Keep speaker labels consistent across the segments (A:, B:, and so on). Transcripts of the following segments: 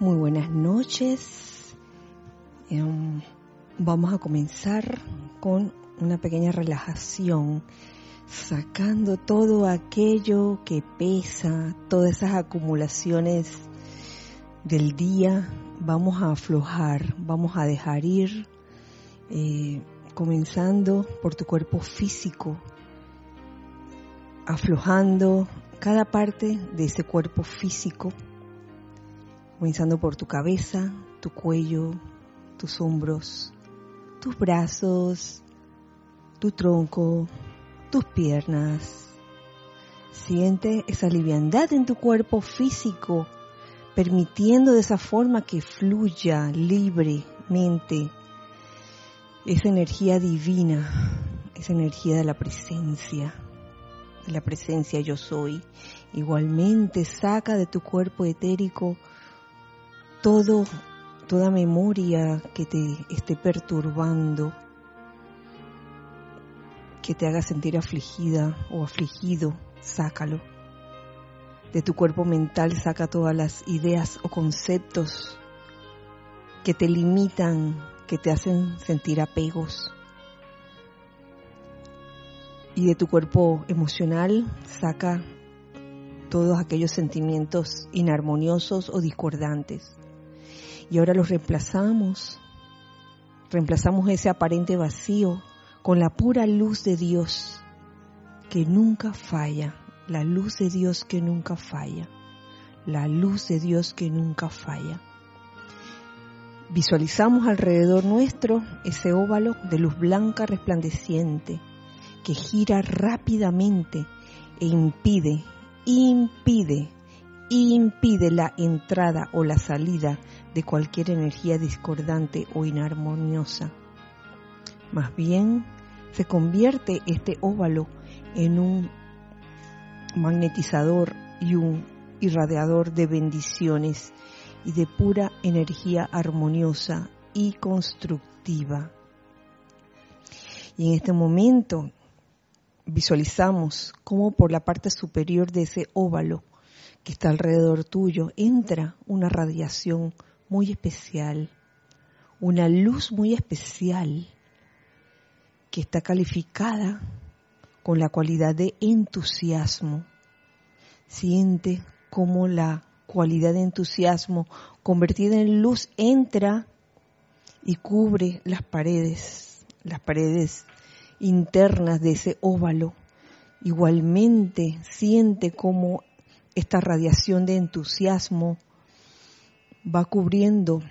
A: Muy buenas noches. Em, vamos a comenzar con una pequeña relajación, sacando todo aquello que pesa, todas esas acumulaciones del día. Vamos a aflojar, vamos a dejar ir, eh, comenzando por tu cuerpo físico, aflojando cada parte de ese cuerpo físico comenzando por tu cabeza, tu cuello, tus hombros, tus brazos, tu tronco, tus piernas. Siente esa liviandad en tu cuerpo físico, permitiendo de esa forma que fluya libremente esa energía divina, esa energía de la presencia, de la presencia yo soy. Igualmente saca de tu cuerpo etérico todo, toda memoria que te esté perturbando, que te haga sentir afligida o afligido, sácalo. De tu cuerpo mental saca todas las ideas o conceptos que te limitan, que te hacen sentir apegos. Y de tu cuerpo emocional saca todos aquellos sentimientos inarmoniosos o discordantes y ahora los reemplazamos. Reemplazamos ese aparente vacío con la pura luz de Dios que nunca falla, la luz de Dios que nunca falla, la luz de Dios que nunca falla. Visualizamos alrededor nuestro ese óvalo de luz blanca resplandeciente que gira rápidamente e impide, impide, impide la entrada o la salida de cualquier energía discordante o inarmoniosa. Más bien, se convierte este óvalo en un magnetizador y un irradiador de bendiciones y de pura energía armoniosa y constructiva. Y en este momento visualizamos cómo por la parte superior de ese óvalo que está alrededor tuyo entra una radiación muy especial, una luz muy especial que está calificada con la cualidad de entusiasmo. Siente cómo la cualidad de entusiasmo convertida en luz entra y cubre las paredes, las paredes internas de ese óvalo. Igualmente siente cómo esta radiación de entusiasmo va cubriendo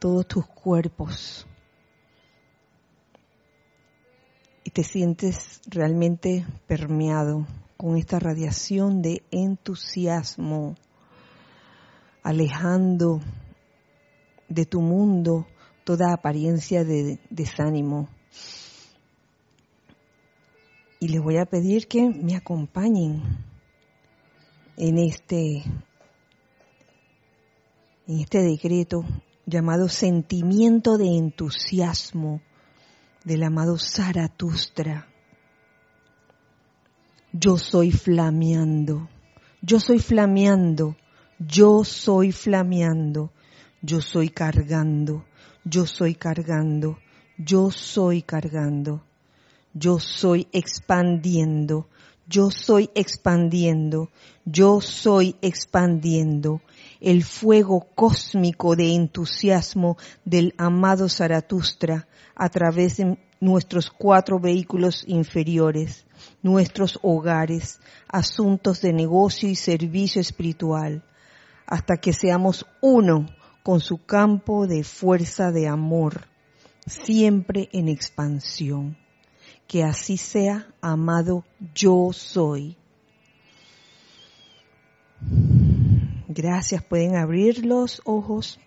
A: todos tus cuerpos y te sientes realmente permeado con esta radiación de entusiasmo, alejando de tu mundo toda apariencia de desánimo. Y les voy a pedir que me acompañen en este en este decreto llamado sentimiento de entusiasmo del amado Zaratustra. Yo soy flameando, yo soy flameando, yo soy flameando, yo soy cargando, yo soy cargando, yo soy cargando, yo soy expandiendo, yo soy expandiendo, yo soy expandiendo el fuego cósmico de entusiasmo del amado Zaratustra a través de nuestros cuatro vehículos inferiores, nuestros hogares, asuntos de negocio y servicio espiritual, hasta que seamos uno con su campo de fuerza de amor, siempre en expansión. Que así sea, amado yo soy. Gracias, pueden abrir los ojos.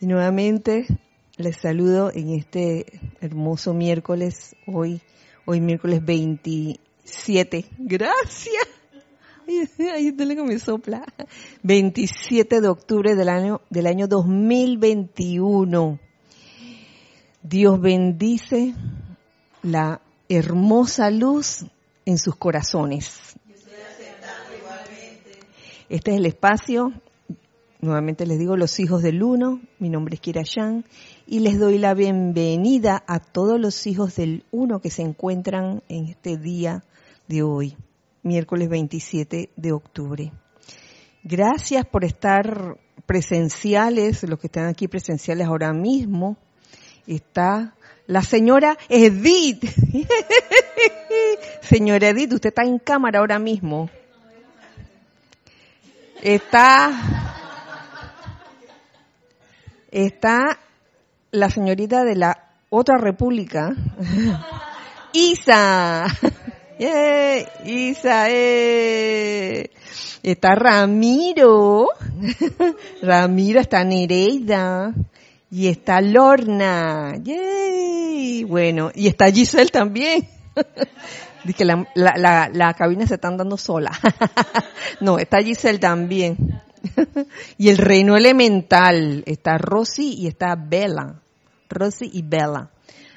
A: Y nuevamente les saludo en este hermoso miércoles, hoy, hoy miércoles 27. Gracias. Ahí está que me sopla. 27 de octubre del año, del año 2021. Dios bendice la hermosa luz en sus corazones. Este es el espacio nuevamente les digo los hijos del uno, mi nombre es Kira Yang y les doy la bienvenida a todos los hijos del uno que se encuentran en este día de hoy, miércoles 27 de octubre. Gracias por estar presenciales, los que están aquí presenciales ahora mismo. Está la señora Edith. señora Edith, usted está en cámara ahora mismo. Está, está la señorita de la otra república, Isa. Isa, eh. Está Ramiro. Ramiro está Nereida. Y está Lorna. Yay. Bueno, y está Giselle también. Dice que la, cabina se está dando sola. no, está Giselle también. y el reino elemental. Está Rosy y está Bella. Rosy y Bella.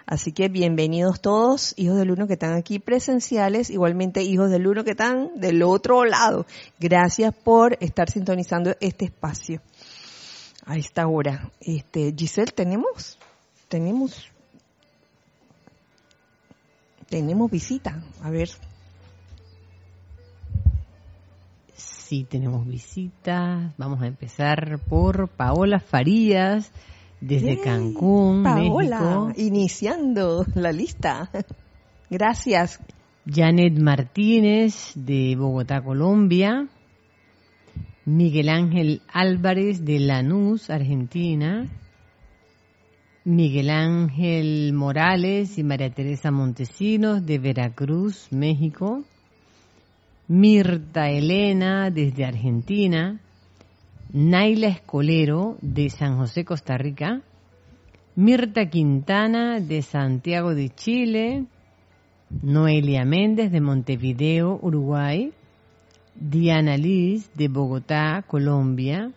A: Así que bienvenidos todos, hijos del uno que están aquí presenciales, igualmente hijos del uno que están del otro lado. Gracias por estar sintonizando este espacio a esta hora. Este, Giselle, tenemos, tenemos, tenemos visita. A ver.
B: Sí, tenemos visita. Vamos a empezar por Paola Farías desde Cancún, Paola,
A: iniciando la lista. Gracias.
B: Janet Martínez de Bogotá, Colombia. Miguel Ángel Álvarez de Lanús, Argentina. Miguel Ángel Morales y María Teresa Montesinos de Veracruz, México. Mirta Elena desde Argentina. Naila Escolero de San José, Costa Rica, Mirta Quintana de Santiago de Chile, Noelia Méndez de Montevideo, Uruguay, Diana Liz de Bogotá, Colombia,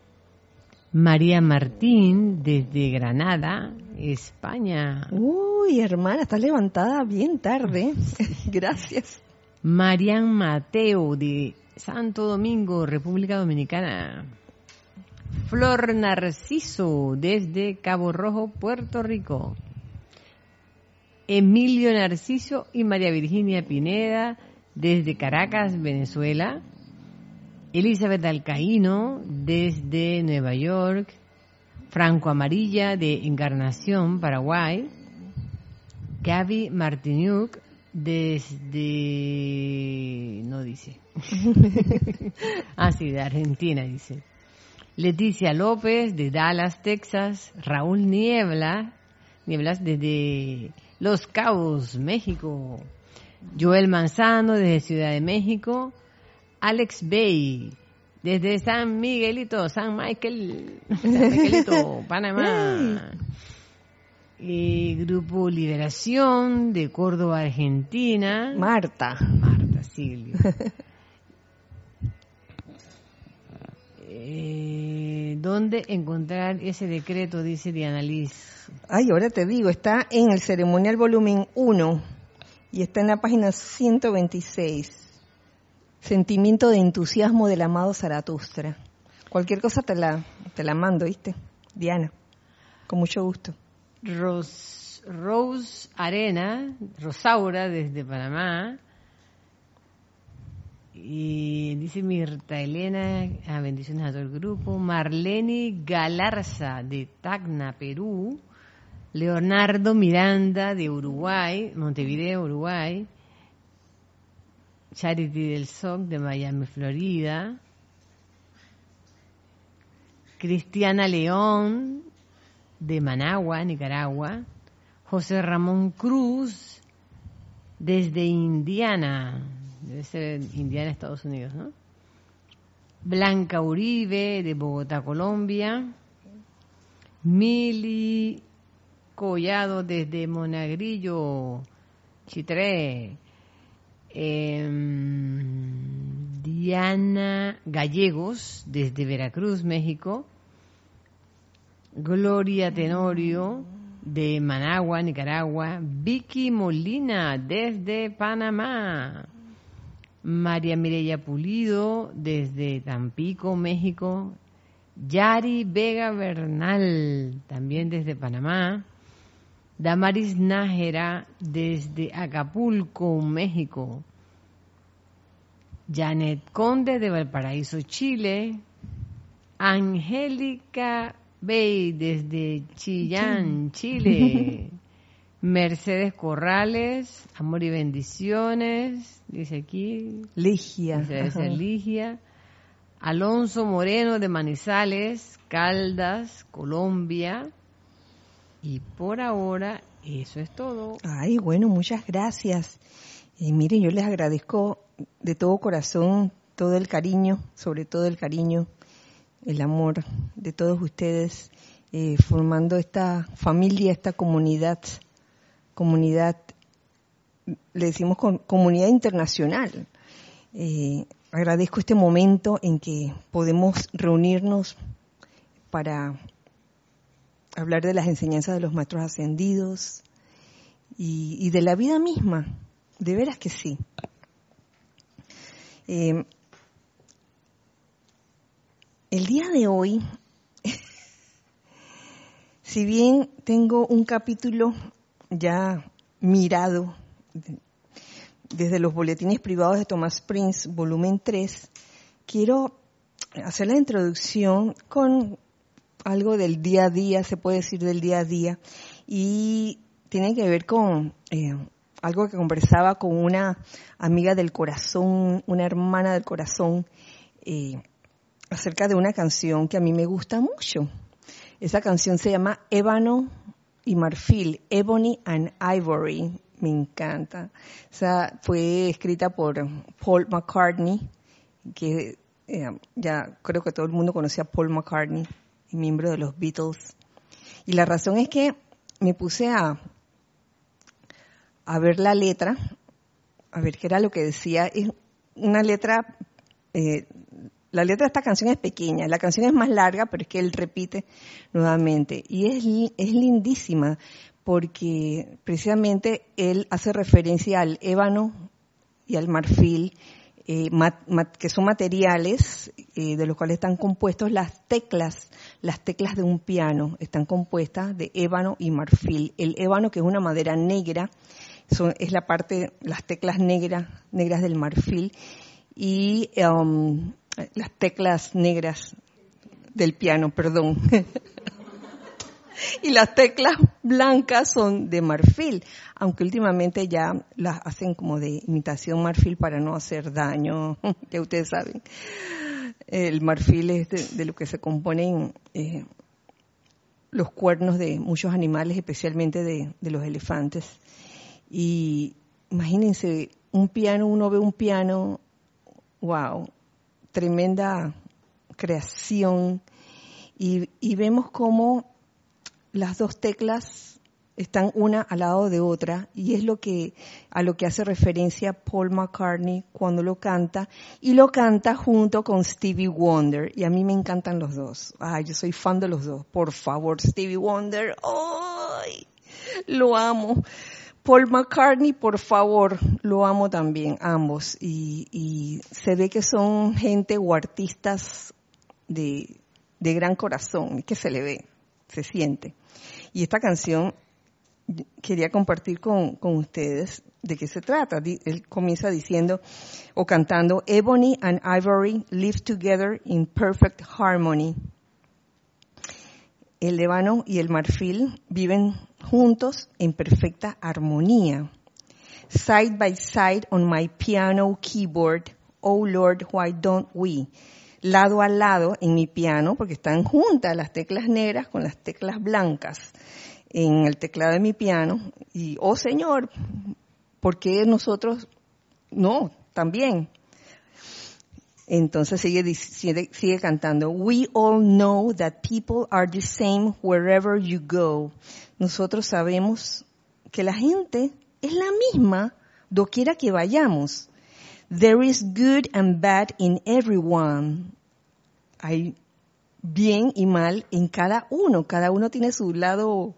B: María Martín desde Granada, España.
A: Uy, hermana, estás levantada bien tarde. Gracias.
B: Marian Mateo de Santo Domingo, República Dominicana. Flor Narciso desde Cabo Rojo, Puerto Rico. Emilio Narciso y María Virginia Pineda desde Caracas, Venezuela. Elizabeth Alcaíno desde Nueva York. Franco Amarilla de Encarnación, Paraguay. Gaby Martiniuk desde... no dice. ah, sí, de Argentina, dice. Leticia López de Dallas, Texas, Raúl Niebla, Nieblas desde Los Cabos, México, Joel Manzano desde Ciudad de México, Alex Bay desde San Miguelito, San Michael, San Miguelito, Panamá. Y Grupo Liberación de Córdoba, Argentina.
A: Marta.
B: Marta Silvio. Eh, ¿Dónde encontrar ese decreto? Dice Diana Liz.
A: Ay, ahora te digo, está en el ceremonial volumen 1 y está en la página 126. Sentimiento de entusiasmo del amado Zaratustra. Cualquier cosa te la, te la mando, ¿viste? Diana, con mucho gusto.
B: Rose, Rose Arena, Rosaura desde Panamá. Y dice Mirta Elena, a bendiciones a todo el grupo. Marlene Galarza de Tacna, Perú. Leonardo Miranda de Uruguay, Montevideo, Uruguay. Charity del SOC de Miami, Florida. Cristiana León de Managua, Nicaragua. José Ramón Cruz desde Indiana, debe ser Indiana, Estados Unidos, ¿no? Blanca Uribe, de Bogotá, Colombia. Mili Collado, desde Monagrillo, Chitré. Em, Diana Gallegos, desde Veracruz, México. Gloria Tenorio, de Managua, Nicaragua. Vicky Molina, desde Panamá. María Mireya Pulido desde Tampico, México. Yari Vega Bernal, también desde Panamá. Damaris Nájera, desde Acapulco, México. Janet Conde, de Valparaíso, Chile. Angélica Bey, desde Chillán, Chile. Mercedes Corrales, amor y bendiciones, dice aquí.
A: Ligia.
B: Dice Ligia. Alonso Moreno de Manizales, Caldas, Colombia. Y por ahora, eso es todo.
A: Ay, bueno, muchas gracias. Y miren, yo les agradezco de todo corazón todo el cariño, sobre todo el cariño, el amor de todos ustedes, eh, formando esta familia, esta comunidad, comunidad, le decimos comunidad internacional. Eh, agradezco este momento en que podemos reunirnos para hablar de las enseñanzas de los maestros ascendidos y, de la vida misma. De veras que sí. Eh, el día de hoy, si bien tengo un capítulo ya mirado desde los boletines privados de Thomas Prince, volumen 3, quiero hacer la introducción con algo del día a día, se puede decir del día a día, y tiene que ver con eh, algo que conversaba con una amiga del corazón, una hermana del corazón, eh, acerca de una canción que a mí me gusta mucho. Esa canción se llama Ébano y Marfil, Ebony and Ivory. Me encanta. O sea, fue escrita por Paul McCartney, que eh, ya creo que todo el mundo conocía a Paul McCartney, miembro de los Beatles. Y la razón es que me puse a, a ver la letra, a ver qué era lo que decía. Es una letra eh, la letra de esta canción es pequeña, la canción es más larga, pero es que él repite nuevamente. Y es, es lindísima porque precisamente él hace referencia al ébano y al marfil, eh, que son materiales eh, de los cuales están compuestos las teclas, las teclas de un piano, están compuestas de ébano y marfil. El ébano, que es una madera negra, es la parte, las teclas negras, negras del marfil, y um, las teclas negras del piano, perdón. y las teclas blancas son de marfil, aunque últimamente ya las hacen como de imitación marfil para no hacer daño, ya ustedes saben. El marfil es de, lo que se componen eh, los cuernos de muchos animales, especialmente de, los elefantes. Y imagínense, un piano, uno ve un piano, wow, tremenda creación y, vemos cómo las dos teclas están una al lado de otra y es lo que a lo que hace referencia Paul McCartney cuando lo canta y lo canta junto con Stevie Wonder y a mí me encantan los dos. Ay, yo soy fan de los dos. Por favor, Stevie Wonder, ay, lo amo. Paul McCartney, por favor, lo amo también, ambos. Y, se ve que son gente o artistas de, gran corazón, que se le ve, se siente. Y esta canción quería compartir con, con ustedes de qué se trata. Él comienza diciendo o cantando, Ebony and Ivory live together in perfect harmony. El ébano y el marfil viven juntos en perfecta armonía. Side by side on my piano keyboard, oh Lord, why don't we? Lado a lado en mi piano, porque están juntas las teclas negras con las teclas blancas en el teclado de mi piano. Y, oh Señor, ¿por qué nosotros no? También. Entonces sigue, sigue, sigue, cantando, We all know that people are the same wherever you go nosotros sabemos que la gente es la misma doquiera que vayamos. There is good and bad in everyone. Hay bien y mal en cada uno. Cada uno tiene su lado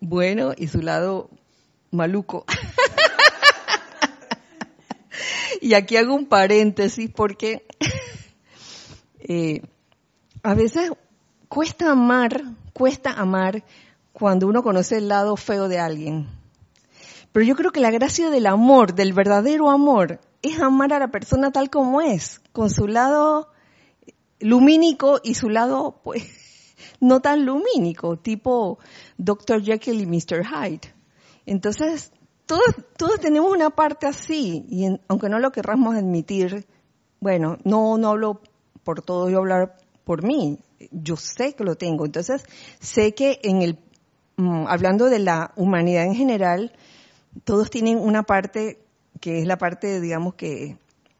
A: bueno y su lado maluco. y aquí hago un paréntesis porque eh, a veces cuesta amar, cuesta amar cuando uno conoce el lado feo de alguien. Pero yo creo que la gracia del amor, del verdadero amor, es amar a la persona tal como es, con su lado lumínico y su lado, pues, no tan lumínico, tipo Dr. Jekyll y Mr. Hyde. Entonces, todos, todos tenemos una parte así, y aunque no lo querramos admitir, bueno, no, no hablo por todo, yo hablar por mí. Yo sé que lo tengo. Entonces, sé que en el, mm, hablando de la humanidad en general, todos tienen una parte que es la parte, digamos que,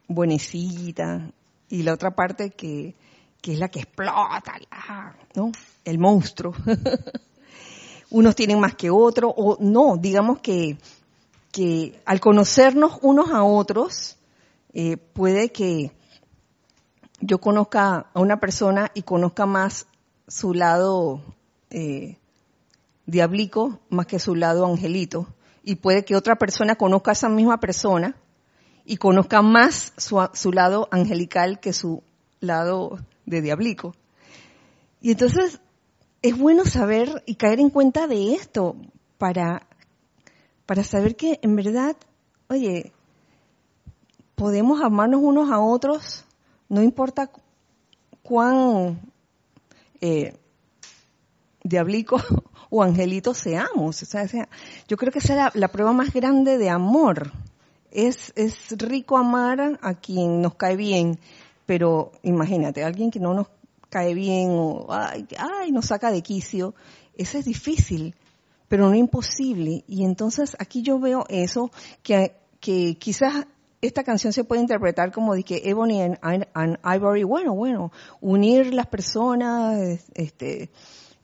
A: buenecita, y la otra parte que, que es la que explota, ¿no? El monstruo. Unos tienen más que otros, o no, digamos que, que al conocernos unos a otros, eh, puede que yo conozca a una persona y conozca más su lado eh, diablico más que su lado angelito. Y puede que otra persona conozca a esa misma persona y conozca más su, su lado angelical que su lado de diablico. Y entonces es bueno saber y caer en cuenta de esto para, para saber que en verdad, oye, podemos amarnos unos a otros, no importa cuán eh, diablico o angelito seamos. O sea, yo creo que esa es la, prueba más grande de amor. Es, es rico amar a quien nos cae bien, pero imagínate, alguien que no nos cae bien o ay, ay, nos saca de quicio, eso es difícil, pero no imposible. Y entonces aquí yo veo eso, que, que quizás esta canción se puede interpretar como de que Ebony and, Ivory, bueno, bueno, unir las personas este,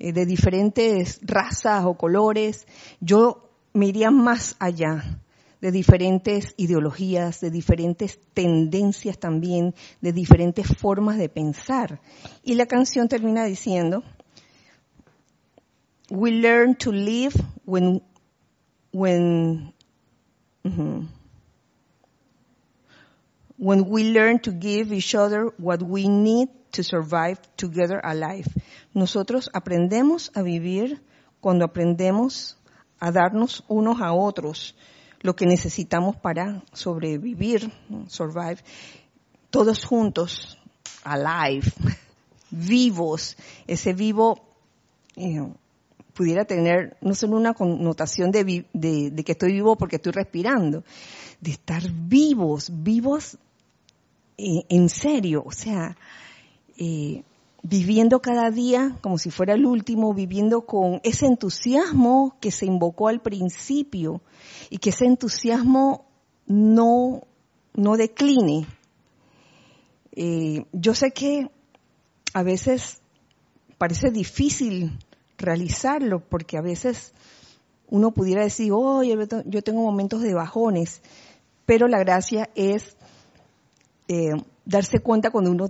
A: eh, de diferentes razas o colores. Yo me iría más allá de diferentes ideologías, de diferentes tendencias también, de diferentes formas de pensar. Y la canción termina diciendo, we learn to live when, when, when we learn to give each other what we need to survive together alive. Nosotros aprendemos a vivir cuando aprendemos a darnos unos a otros lo que necesitamos para sobrevivir, survive, todos juntos, alive, vivos. Ese vivo eh, pudiera tener no solo una connotación de, de, que estoy vivo porque estoy respirando, de estar vivos, vivos eh, en serio, o sea, eh, viviendo cada día como si fuera el último, viviendo con ese entusiasmo que se invocó al principio y que ese entusiasmo no, no decline. Eh, yo sé que a veces parece difícil realizarlo porque a veces uno pudiera decir, oye, yo tengo momentos de bajones, pero la gracia es eh, darse cuenta cuando uno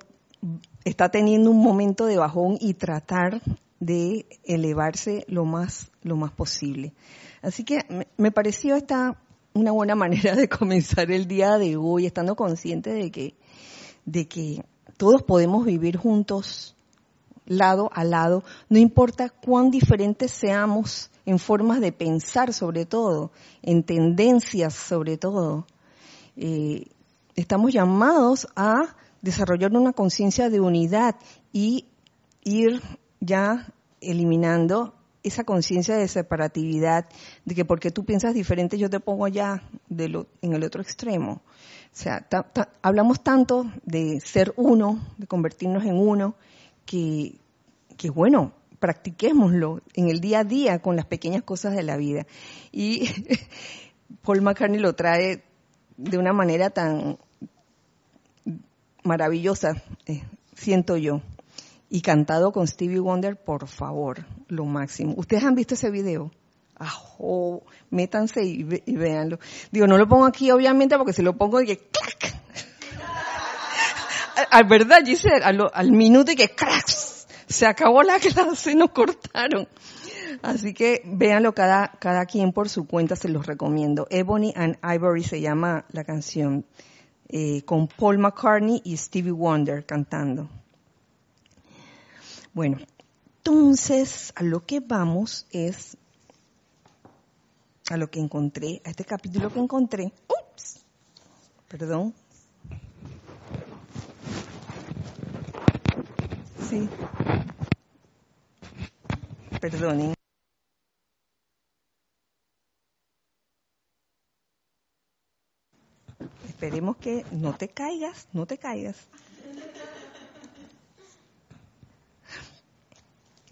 A: está teniendo un momento de bajón y tratar de elevarse lo más, lo más posible. Así que me, pareció esta una buena manera de comenzar el día de hoy, estando consciente de que, de que todos podemos vivir juntos, lado a lado, no importa cuán diferentes seamos en formas de pensar sobre todo, en tendencias sobre todo. Eh, estamos llamados a desarrollar una conciencia de unidad y ir ya eliminando esa conciencia de separatividad, de que porque tú piensas diferente yo te pongo ya de lo, en el otro extremo. O sea, hablamos tanto de ser uno, de convertirnos en uno, que, que bueno, practiquémoslo en el día a día con las pequeñas cosas de la vida. Y Paul McCartney lo trae de una manera tan maravillosa, eh, siento yo. Y cantado con Stevie Wonder, por favor, lo máximo. ¿Ustedes han visto ese video? Ajo, métanse y, véanlo. Digo, no lo pongo aquí obviamente porque si lo pongo y que clac. Al verdad, Giselle, al, al minuto y que crack. Se acabó la clase, nos cortaron. Así que véanlo cada, cada quien por su cuenta, se los recomiendo. Ebony and Ivory se llama la canción. Eh, con Paul McCartney y Stevie Wonder cantando. Bueno, entonces a lo que vamos es a lo que encontré, a este capítulo que encontré. Ups, perdón. Sí. Perdonen. Esperemos que no te caigas, no te caigas.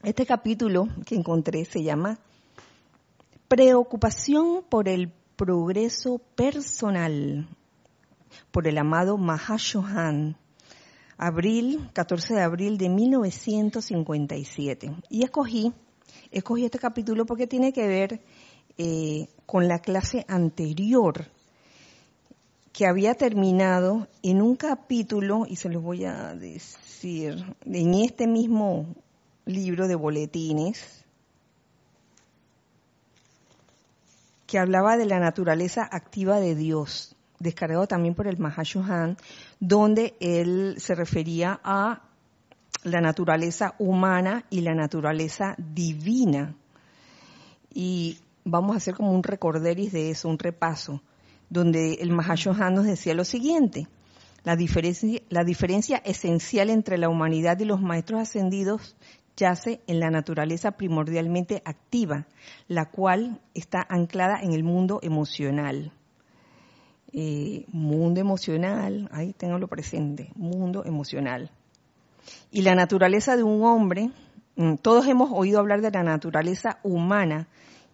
A: Este capítulo que encontré se llama Preocupación por el progreso personal, por el amado Mahashohan, abril, 14 de abril de 1957. Y escogí, escogí este capítulo porque tiene que ver eh, con la clase anterior que había terminado en un capítulo, y se los voy a decir, en este mismo libro de boletines, que hablaba de la naturaleza activa de Dios, descargado también por el Mahashohan, donde él se refería a la naturaleza humana y la naturaleza divina. Y vamos a hacer como un recorderis de eso, un repaso donde el Mahashohan nos decía lo siguiente, la diferencia, esencial entre la humanidad y los maestros ascendidos yace en la naturaleza primordialmente activa, la cual está anclada en el mundo emocional. Eh, mundo emocional, ahí tengo presente, mundo emocional. Y la naturaleza de un hombre, mm, todos hemos oído hablar de la naturaleza humana,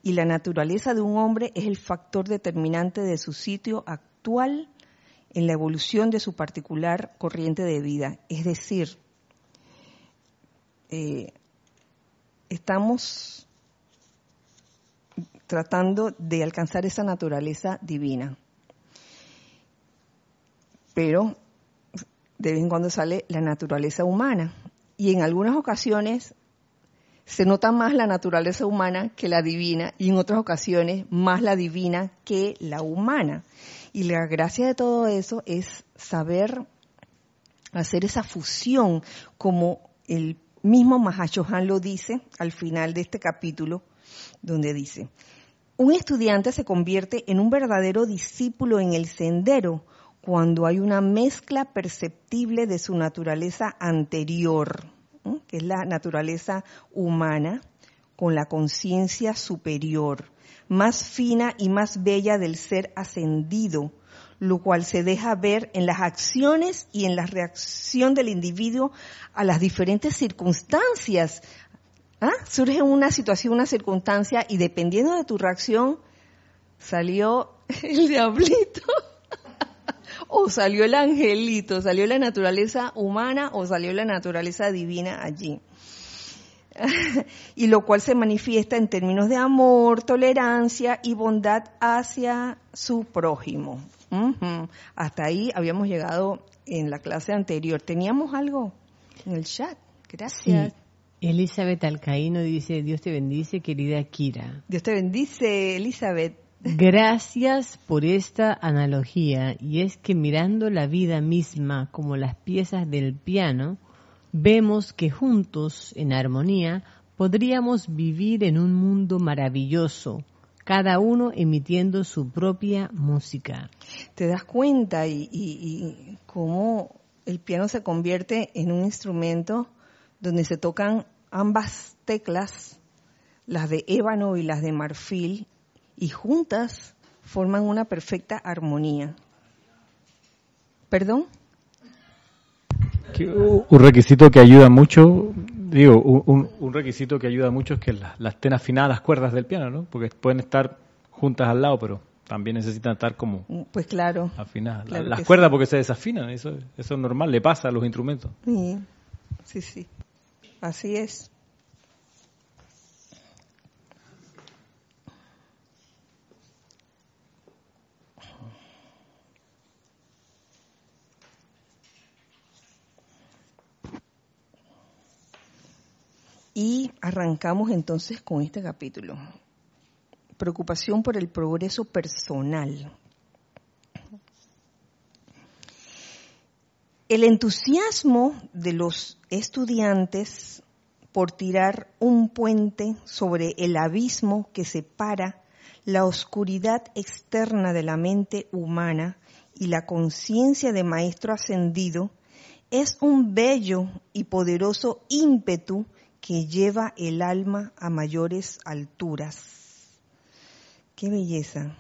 A: y la naturaleza de un hombre es el factor determinante de su sitio actual en la evolución de su particular corriente de vida. Es decir, eh, estamos tratando de alcanzar esa naturaleza divina. Pero de vez en cuando sale la naturaleza humana. Y en algunas ocasiones se nota más la naturaleza humana que la divina y en otras ocasiones más la divina que la humana. Y la gracia de todo eso es saber hacer esa fusión como el mismo Mahashohan lo dice al final de este capítulo, donde dice, un estudiante se convierte en un verdadero discípulo en el sendero cuando hay una mezcla perceptible de su naturaleza anterior que es la naturaleza humana, con la conciencia superior, más fina y más bella del ser ascendido, lo cual se deja ver en las acciones y en la reacción del individuo a las diferentes circunstancias. ¿Ah? Surge una situación, una circunstancia y dependiendo de tu reacción, salió el diablito o salió el angelito, salió la naturaleza humana o salió la naturaleza divina allí. y lo cual se manifiesta en términos de amor, tolerancia y bondad hacia su prójimo. Hasta ahí habíamos llegado en la clase anterior. ¿Teníamos algo en el chat? Gracias.
B: Elizabeth Alcaíno dice, Dios te bendice, querida Kira.
A: Dios te bendice, Elizabeth.
B: Gracias por esta analogía y es que mirando la vida misma como las piezas del piano, vemos que juntos, en armonía, podríamos vivir en un mundo maravilloso, cada uno emitiendo su propia música.
A: Te das cuenta y, cómo el piano se convierte en un instrumento donde se tocan ambas teclas, las de ébano y las de marfil, y juntas forman una perfecta armonía. ¿Perdón?
C: Un requisito que ayuda mucho, digo, un, requisito que ayuda mucho es que las, estén afinadas las cuerdas del piano, ¿no? Porque pueden estar juntas al lado, pero también necesitan estar como
A: pues claro
C: afinadas. las cuerdas porque se desafinan, eso, eso es normal, le pasa a los instrumentos.
A: Sí, sí, sí. Así es. Y arrancamos entonces con este capítulo. Preocupación por el progreso personal. El entusiasmo de los estudiantes por tirar un puente sobre el abismo que separa la oscuridad externa de la mente humana y la conciencia de Maestro Ascendido, es un bello y poderoso ímpetu que lleva el alma a mayores alturas. Qué belleza.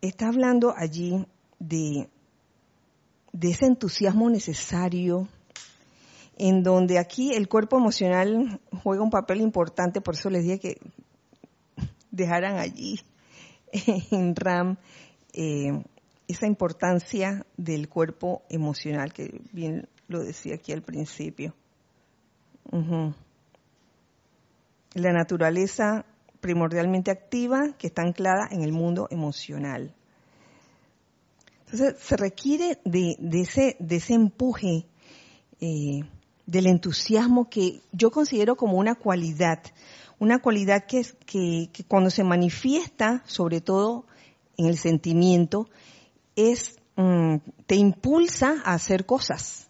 A: Está hablando allí de, de ese entusiasmo necesario en donde aquí el cuerpo emocional juega un papel importante, por eso les dije que dejaran allí en RAM eh, esa importancia del cuerpo emocional, que bien lo decía aquí al principio. La naturaleza primordialmente activa que está anclada en el mundo emocional. Entonces se requiere de, ese, de ese empuje eh, del entusiasmo que yo considero como una cualidad, una cualidad que cuando se manifiesta, sobre todo en el sentimiento, es, mm, te impulsa a hacer cosas.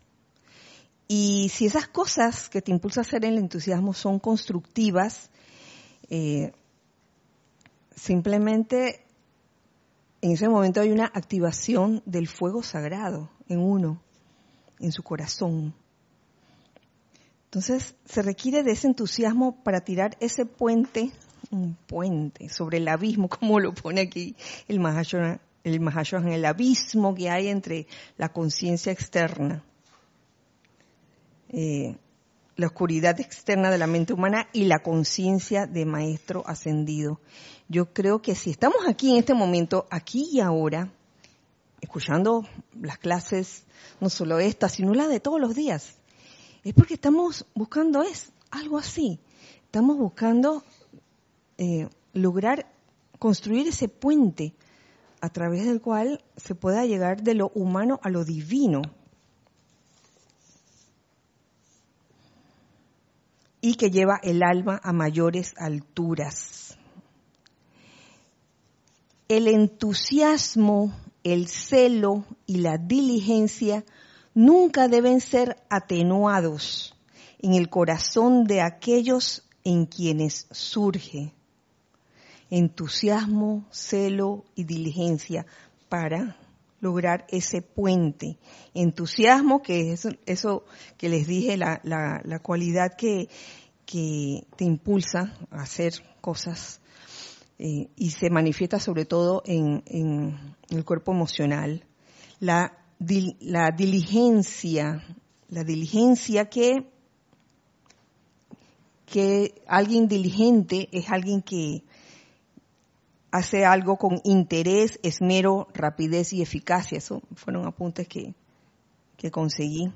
A: Y si esas cosas que te impulsa a hacer el entusiasmo son constructivas, eh, simplemente en ese momento hay una activación del fuego sagrado en uno, en su corazón. Entonces se requiere de ese entusiasmo para tirar ese puente, un puente sobre el abismo, como lo pone aquí el Mahashohan, el en el abismo que hay entre la conciencia externa, eh, la oscuridad externa de la mente humana y la conciencia de maestro ascendido. Yo creo que si estamos aquí en este momento, aquí y ahora, escuchando las clases, no solo esta, sino la de todos los días, es porque estamos buscando es algo así. Estamos buscando eh, lograr construir ese puente a través del cual se pueda llegar de lo humano a lo divino. Y que lleva el alma a mayores alturas. El entusiasmo, el celo y la diligencia nunca deben ser atenuados en el corazón de aquellos en quienes surge entusiasmo, celo y diligencia para lograr ese puente. Entusiasmo, que es eso que les dije, la, cualidad que, te impulsa a hacer cosas eh, y se manifiesta sobre todo en, en el cuerpo emocional. La la diligencia, la diligencia que, que alguien diligente es alguien que hace algo con interés, esmero, rapidez y eficacia. Eso fueron apuntes que, que conseguí.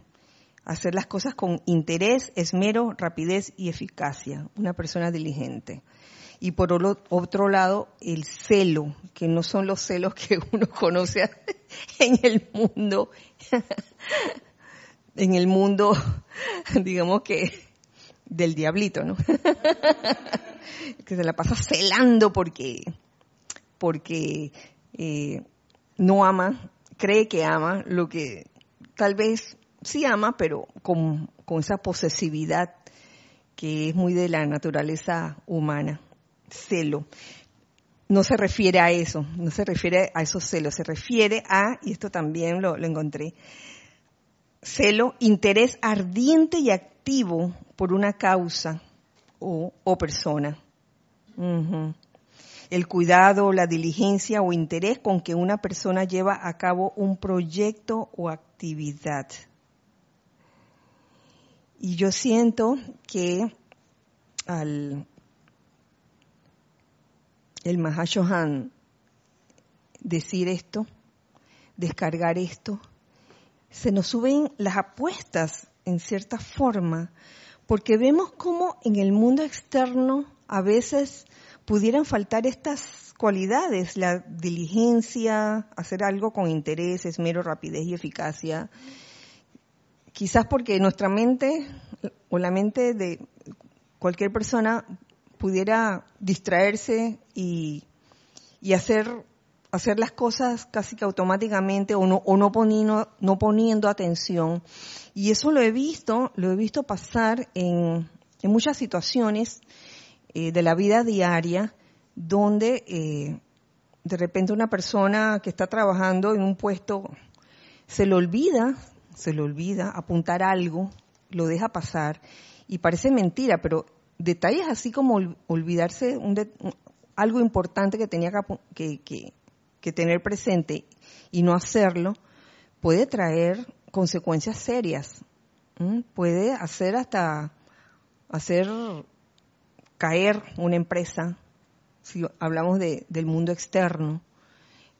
A: Hacer las cosas con interés, esmero, rapidez y eficacia. Una persona diligente y por otro lado el celo, que no son los celos que uno conoce en el mundo, en el mundo, digamos que del diablito, ¿no? que se la pasa celando porque, porque eh, no ama, cree que ama lo que tal vez sí ama, pero con, con esa posesividad que es muy de la naturaleza humana celo. No se refiere a eso, no se refiere a esos celos, se refiere a, y esto también lo, encontré, celo, interés ardiente y activo por una causa o, persona. El cuidado, la diligencia o interés con que una persona lleva a cabo un proyecto o actividad. Y yo siento que al el Mahashohan decir esto, descargar esto, se nos suben las apuestas en cierta forma, porque vemos cómo en el mundo externo a veces pudieran faltar estas cualidades, la diligencia, hacer algo con interés, esmero, rapidez y eficacia. Quizás porque nuestra mente o la mente de cualquier persona pudiera distraerse y, hacer hacer las cosas casi que automáticamente o no, o no, poniendo, no poniendo atención. Y eso lo he visto, lo he visto pasar en, en muchas situaciones eh, de la vida diaria donde eh, de repente una persona que está trabajando en un puesto se le olvida, se le olvida apuntar algo, lo deja pasar y parece mentira, pero detalles así como olvidarse un algo importante que tenía que, que, que tener presente y no hacerlo puede traer consecuencias serias. Puede hacer hasta hacer caer una empresa, si hablamos de, del mundo externo.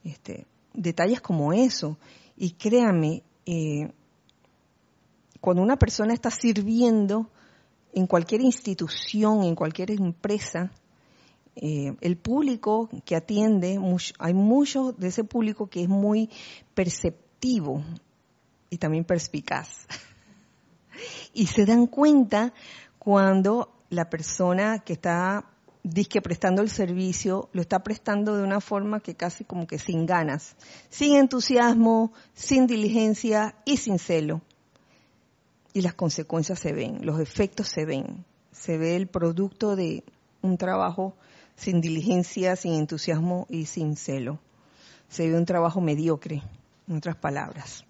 A: Este, detalles como eso. Y créame, eh, cuando una persona está sirviendo en cualquier institución, en cualquier empresa, eh, el público que atiende, hay mucho de ese público que es muy perceptivo y también perspicaz. y se dan cuenta cuando la persona que está disque prestando el servicio lo está prestando de una forma que casi como que sin ganas, sin entusiasmo, sin diligencia y sin celo. Y las consecuencias se ven, los efectos se ven, se ve el producto de un trabajo sin diligencia, sin entusiasmo y sin celo. Se ve un trabajo mediocre, en otras palabras.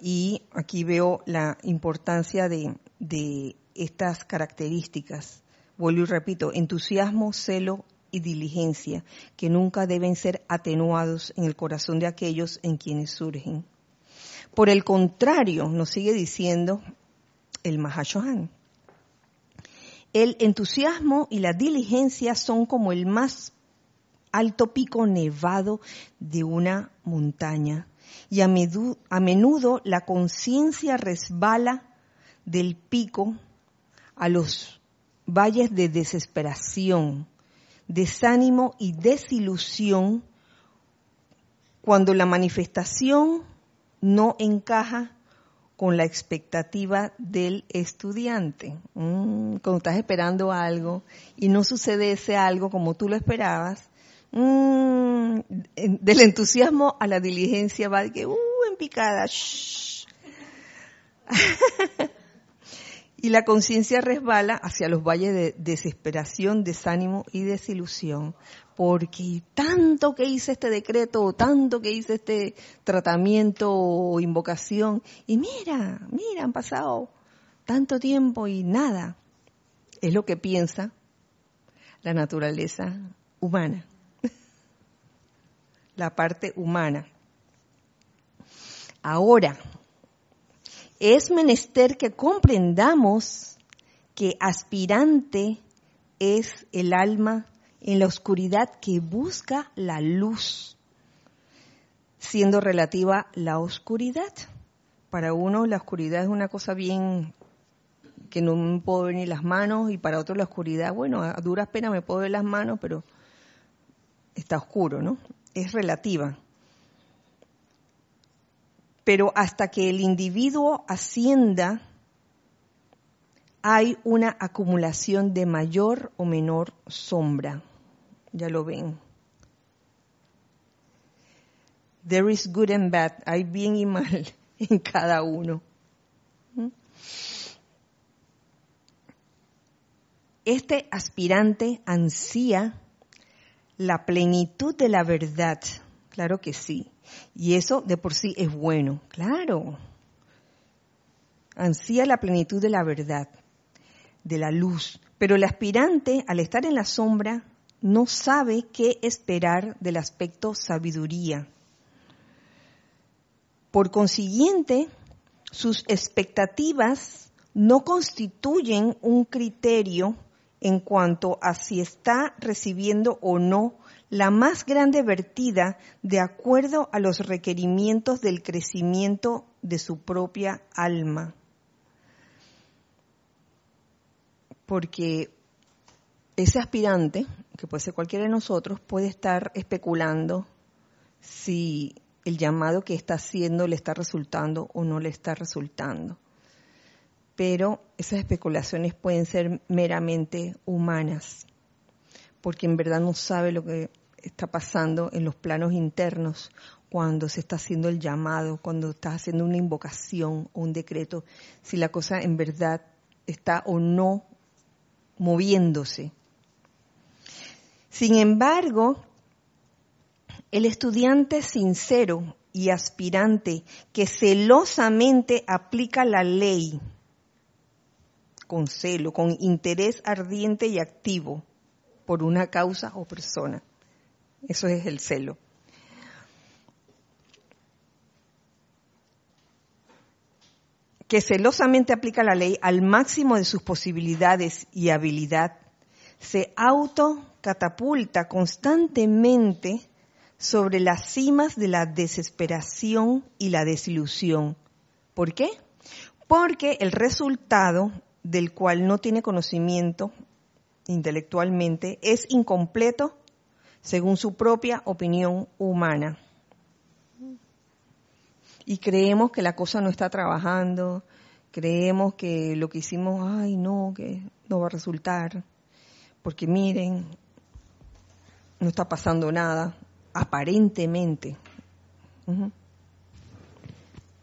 A: Y aquí veo la importancia de, de estas características. Vuelvo y repito, entusiasmo, celo y diligencia, que nunca deben ser atenuados en el corazón de aquellos en quienes surgen. Por el contrario, nos sigue diciendo el Mahashohan, el entusiasmo y la diligencia son como el más alto pico nevado de una montaña. Y a, menudo la conciencia resbala del pico a los valles de desesperación, desánimo y desilusión cuando la manifestación no encaja con la expectativa del estudiante. Mm, cuando estás esperando algo y no sucede ese algo como tú lo esperabas, mm, del entusiasmo a la diligencia va de que, uh, en picada, y la conciencia resbala hacia los valles de desesperación, desánimo y desilusión porque tanto que hice este decreto, tanto que hice este tratamiento o invocación, y mira, mira, han pasado tanto tiempo y nada. Es lo que piensa la naturaleza humana, la parte humana. Ahora, es menester que comprendamos que aspirante es el alma en la oscuridad que busca la luz, siendo relativa la oscuridad. Para uno la oscuridad es una cosa bien que no me puedo ver ni las manos y para otro la oscuridad, bueno, a duras penas me puedo ver las manos, pero está oscuro, ¿no? Es relativa. Pero hasta que el individuo ascienda hay una acumulación de mayor o menor sombra. Ya lo ven. There is good and bad. Hay bien y mal en cada uno. Este aspirante ansía la plenitud de la verdad. Claro que sí. Y eso de por sí es bueno. Claro. Ansía la plenitud de la verdad de la luz. Pero el aspirante, al estar en la sombra, no sabe qué esperar del aspecto sabiduría. Por consiguiente, sus expectativas no constituyen un criterio en cuanto a si está recibiendo o no la más grande vertida de acuerdo a los requerimientos del crecimiento de su propia alma. porque ese aspirante, que puede ser cualquiera de nosotros, puede estar especulando si el llamado que está haciendo le está resultando o no le está resultando. Pero esas especulaciones pueden ser meramente humanas, porque en verdad no sabe lo que está pasando en los planos internos cuando se está haciendo el llamado, cuando estás haciendo una invocación o un decreto, si la cosa en verdad está o no moviéndose. Sin embargo, el estudiante sincero y aspirante que celosamente aplica la ley con celo, con interés ardiente y activo por una causa o persona. Eso es el celo. que celosamente aplica la ley al máximo de sus posibilidades y habilidad, se autocatapulta constantemente sobre las cimas de la desesperación y la desilusión. ¿Por qué? Porque el resultado del cual no tiene conocimiento intelectualmente es incompleto según su propia opinión humana y creemos que la cosa no está trabajando, creemos que lo que hicimos, ay no, que no va a resultar, porque miren, no está pasando nada, aparentemente.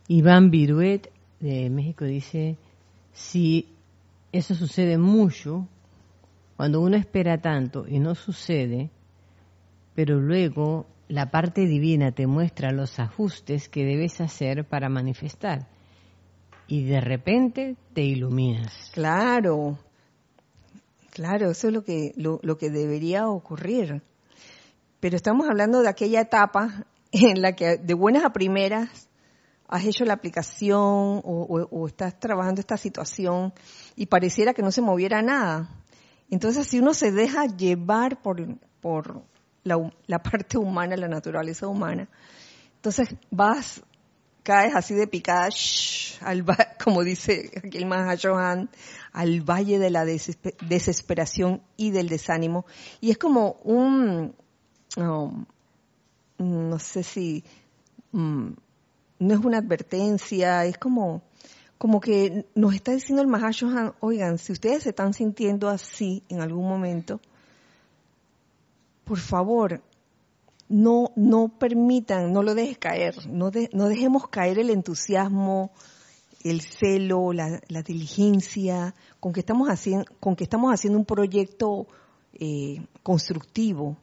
B: Iván Viruet de México dice, si eso sucede mucho, cuando uno espera tanto y no sucede, pero luego la parte divina te muestra los ajustes que debes hacer para manifestar y de repente te iluminas.
A: Claro, claro, eso es lo que, lo, que debería ocurrir. Pero estamos hablando de aquella etapa en la que de buenas a primeras has hecho la aplicación o, o, estás trabajando esta situación y pareciera que no se moviera nada. Entonces, si uno se deja llevar por, por la, parte humana, la naturaleza humana. Entonces vas, caes así de picada, al, como dice aquel Johan, al valle de la desesperación y del desánimo. Y es como un, um, no sé si, mm, no es una advertencia, es como, como que nos está diciendo el Mahashohan, oigan, si ustedes se están sintiendo así en algún momento, por favor, no, no permitan, no lo dejes caer, no, no dejemos caer el entusiasmo, el celo, la, diligencia, con que estamos haciendo, con que estamos haciendo un proyecto eh, constructivo,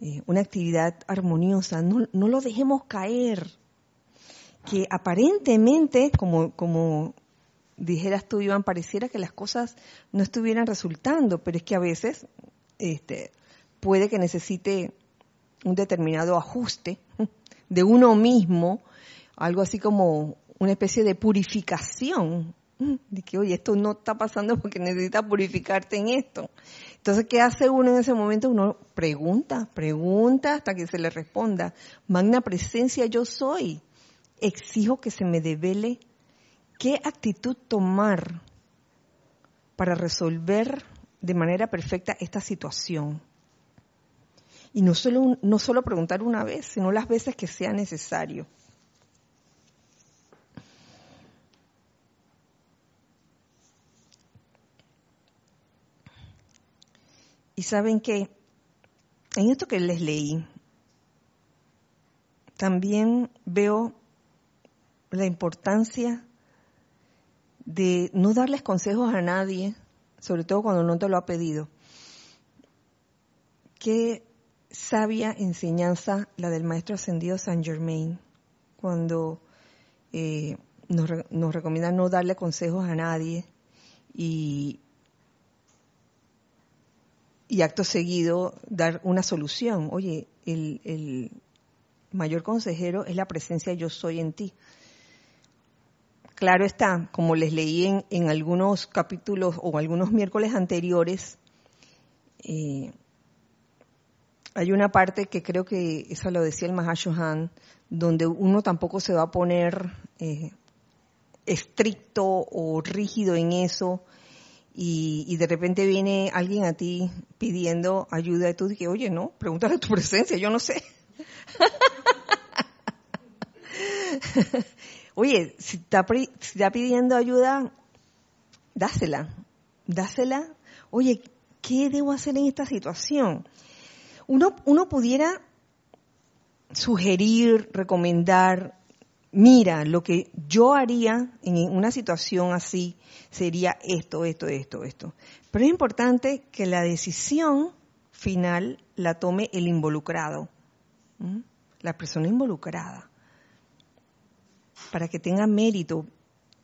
A: eh, una actividad armoniosa, no, no, lo dejemos caer. Que aparentemente, como, como dijeras tú, Iván, pareciera que las cosas no estuvieran resultando, pero es que a veces este, puede que necesite un determinado ajuste de uno mismo, algo así como una especie de purificación, de que, oye, esto no está pasando porque necesitas purificarte en esto. Entonces, ¿qué hace uno en ese momento? Uno pregunta, pregunta hasta que se le responda. Magna presencia yo soy. Exijo que se me devele qué actitud tomar para resolver de manera perfecta esta situación. Y no solo, no solo preguntar una vez, sino las veces que sea necesario. Y saben que en esto que les leí, también veo la importancia de no darles consejos a nadie, sobre todo cuando no te lo ha pedido. Que sabia enseñanza la del maestro ascendido Saint Germain, cuando eh, nos, nos, recomienda no darle consejos a nadie y, y acto seguido dar una solución. Oye, el, el mayor consejero es la presencia yo soy en ti. Claro está, como les leí en, algunos capítulos o algunos miércoles anteriores, eh, hay una parte que creo que eso lo decía el Mahashohan, donde uno tampoco se va a poner eh, estricto o rígido en eso y, de repente viene alguien a ti pidiendo ayuda y tú dices, oye, no, pregúntale tu presencia, yo no sé. oye, si está, pidiendo ayuda, dásela, dásela. Oye, ¿qué debo hacer en esta situación? Uno, uno pudiera sugerir, recomendar, mira, lo que yo haría en una situación así sería esto, esto, esto, esto. Pero es importante que la decisión final la tome el involucrado, la persona involucrada, para que tenga mérito.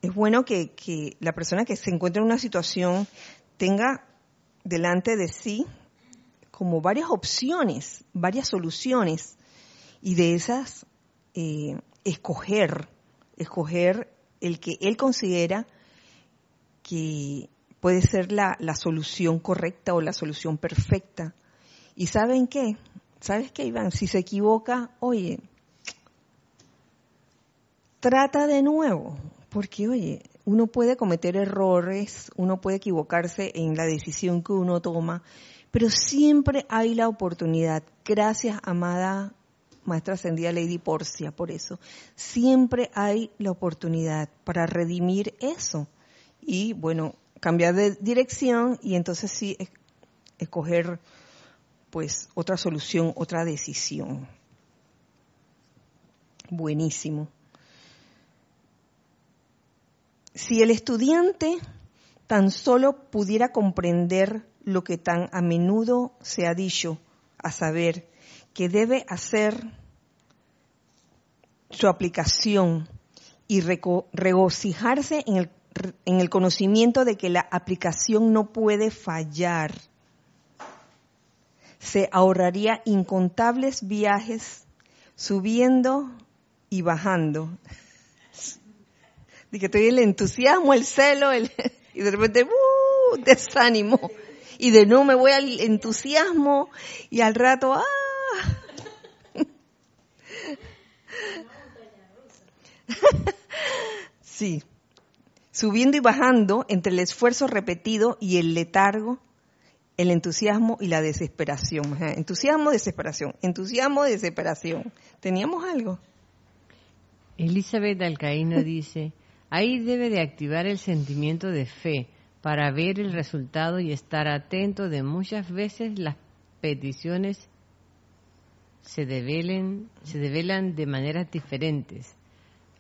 A: Es bueno que, que la persona que se encuentra en una situación tenga delante de sí como varias opciones, varias soluciones, y de esas eh, escoger, escoger el que él considera que puede ser la, la, solución correcta o la solución perfecta. ¿Y saben qué? ¿Sabes qué, Iván? Si se equivoca, oye, trata de nuevo, porque, oye, uno puede cometer errores, uno puede equivocarse en la decisión que uno toma, pero siempre hay la oportunidad. Gracias, amada maestra ascendida Lady Porcia, por eso. Siempre hay la oportunidad para redimir eso. Y bueno, cambiar de dirección y entonces sí escoger pues otra solución, otra decisión. Buenísimo. Si el estudiante tan solo pudiera comprender lo que tan a menudo se ha dicho, a saber, que debe hacer su aplicación y regocijarse en el, en el conocimiento de que la aplicación no puede fallar. Se ahorraría incontables viajes subiendo y bajando. De que estoy el entusiasmo, el celo, el, y de repente, ¡uh! desánimo. Y de nuevo me voy al entusiasmo y al rato, ¡ah! sí. Subiendo y bajando entre el esfuerzo repetido y el letargo, el entusiasmo y la desesperación. Entusiasmo, desesperación. Entusiasmo, desesperación. ¿Teníamos algo?
B: Elizabeth Alcaíno dice, ahí debe de activar el sentimiento de fe para ver el resultado y estar atento de muchas veces las peticiones se develen, se develan de maneras diferentes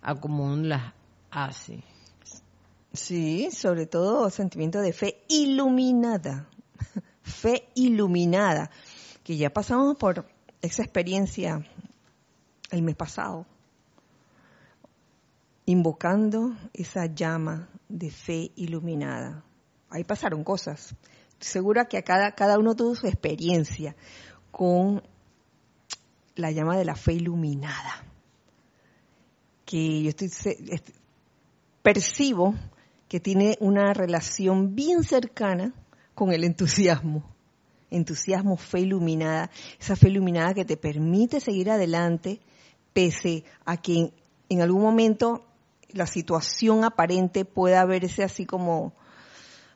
B: a como uno las hace.
A: Sí, sobre todo sentimiento de fe iluminada, fe iluminada, que ya pasamos por esa experiencia el mes pasado, invocando esa llama de fe iluminada. Ahí pasaron cosas. segura que a cada, cada uno tuvo su experiencia con la llama de la fe iluminada que yo estoy, percibo que tiene una relación bien cercana con el entusiasmo. Entusiasmo, fe iluminada, esa fe iluminada que te permite seguir adelante pese a que en algún momento la situación aparente pueda verse así como,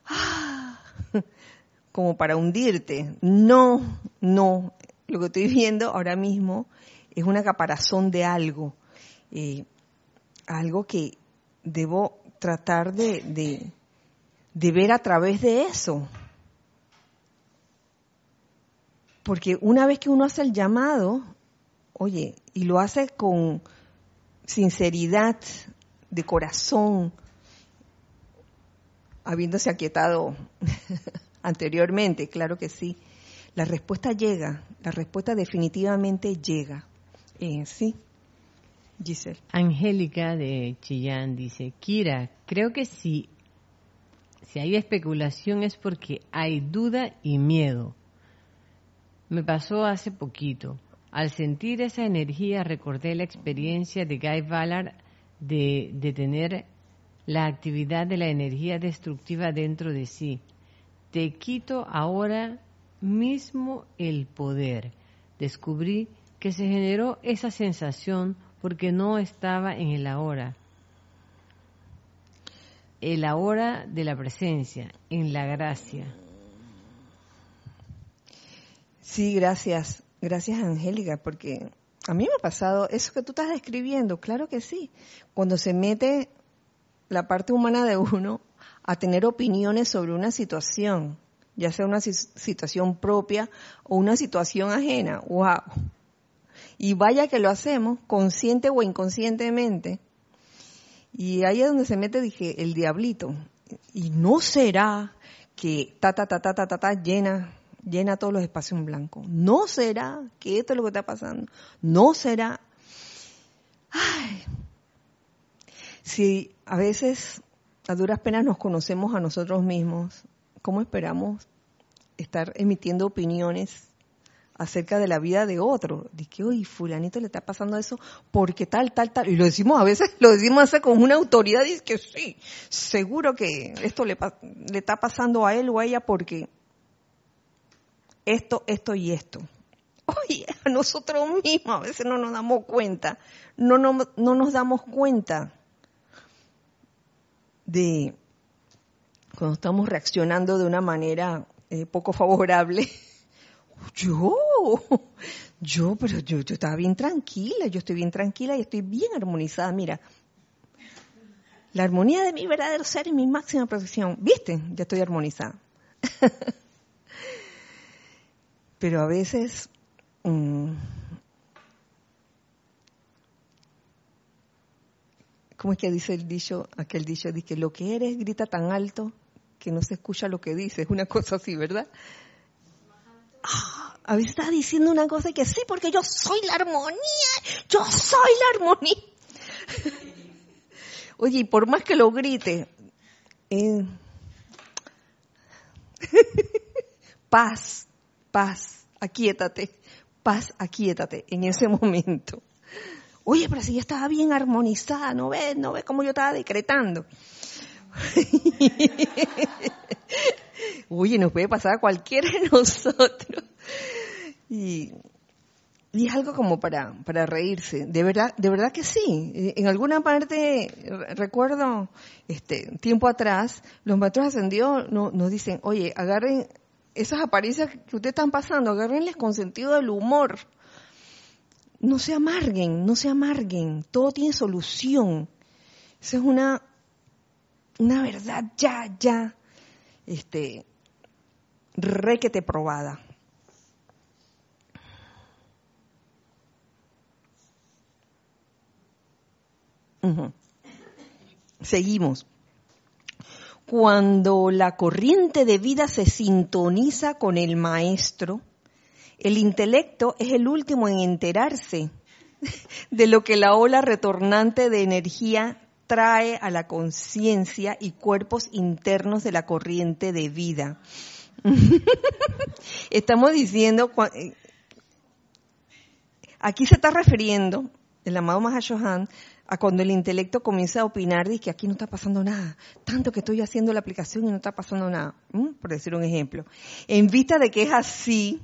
A: ah, como para hundirte. No, no. Lo que estoy viendo ahora mismo es una caparazón de algo. Eh, algo que debo tratar de, de, ver a través de eso. Porque una vez que uno hace el llamado, oye, y lo hace con sinceridad, de corazón, habiéndose aquietado anteriormente, claro que sí, la respuesta llega, la respuesta definitivamente llega. Eh, sí.
B: Giselle. Angélica de Chillán dice, Kira, creo que si, si hay especulación es porque hay duda y miedo. Me pasó hace poquito. Al sentir esa energía recordé la experiencia de Guy Ballard de, de tener la actividad de la energía destructiva dentro de sí. Te quito ahora mismo el poder. Descubrí que se generó esa sensación porque no estaba en el ahora. El ahora de la presencia, en la gracia.
A: Sí, gracias. Gracias, Angélica, porque a mí me ha pasado eso que tú estás describiendo, claro que sí. Cuando se mete la parte humana de uno a tener opiniones sobre una situación ya sea una situación propia o una situación ajena. ¡Wow! Y vaya que lo hacemos, consciente o inconscientemente. Y ahí es donde se mete, dije, el diablito. Y no será que ta, ta, ta, ta, ta, ta, ta llena, llena todos los espacios en blanco. No será que esto es lo que está pasando. No será. Ay. Si a veces a duras penas nos conocemos a nosotros mismos, ¿cómo esperamos estar emitiendo opiniones acerca de la vida de otro? Dice que, uy, fulanito le está pasando eso porque tal, tal, tal. Y lo decimos a veces, lo decimos hace con una autoridad y dice que sí, seguro que esto le, le está pasando a él o a ella porque esto, esto y esto. Oye, a nosotros mismos a veces no nos damos cuenta, no, no, no nos damos cuenta de cuando estamos reaccionando de una manera eh, poco favorable. Yo, yo, pero yo, yo estaba bien tranquila, yo estoy bien tranquila y estoy bien armonizada. Mira, la armonía de mi verdadero ser y mi máxima protección. ¿Viste? Ya estoy armonizada. pero a veces mm, ¿Cómo es que dice el dicho? Aquel dicho dice que lo que eres grita tan alto que no se escucha lo que dices. Una cosa así, ¿verdad? Ah, a veces está diciendo una cosa que sí, porque yo soy la armonía. Yo soy la armonía. Oye, y por más que lo grite, eh, paz, paz, aquíétate, paz, aquíétate en ese momento. Oye, pero si yo estaba bien armonizada, ¿no ves? ¿No ves cómo yo estaba decretando? Oye, nos puede pasar a cualquiera de nosotros. Y, es algo como para, para reírse. De verdad, de verdad que sí. En alguna parte, recuerdo, este, tiempo atrás, los maestros ascendidos nos dicen, oye, agarren esas apariencias que ustedes están pasando, agárrenles con sentido del humor no se amarguen, no se amarguen, todo tiene solución. Esa es una, una verdad ya, ya, este, requete probada. Seguimos. Cuando la corriente de vida se sintoniza con el maestro, el intelecto es el último en enterarse de lo que la ola retornante de energía trae a la conciencia y cuerpos internos de la corriente de vida. Estamos diciendo, eh, aquí se está refiriendo el amado Mahashohan a cuando el intelecto comienza a opinar de que aquí no está pasando nada, tanto que estoy haciendo la aplicación y no está pasando nada, por decir un ejemplo. En vista de que es así,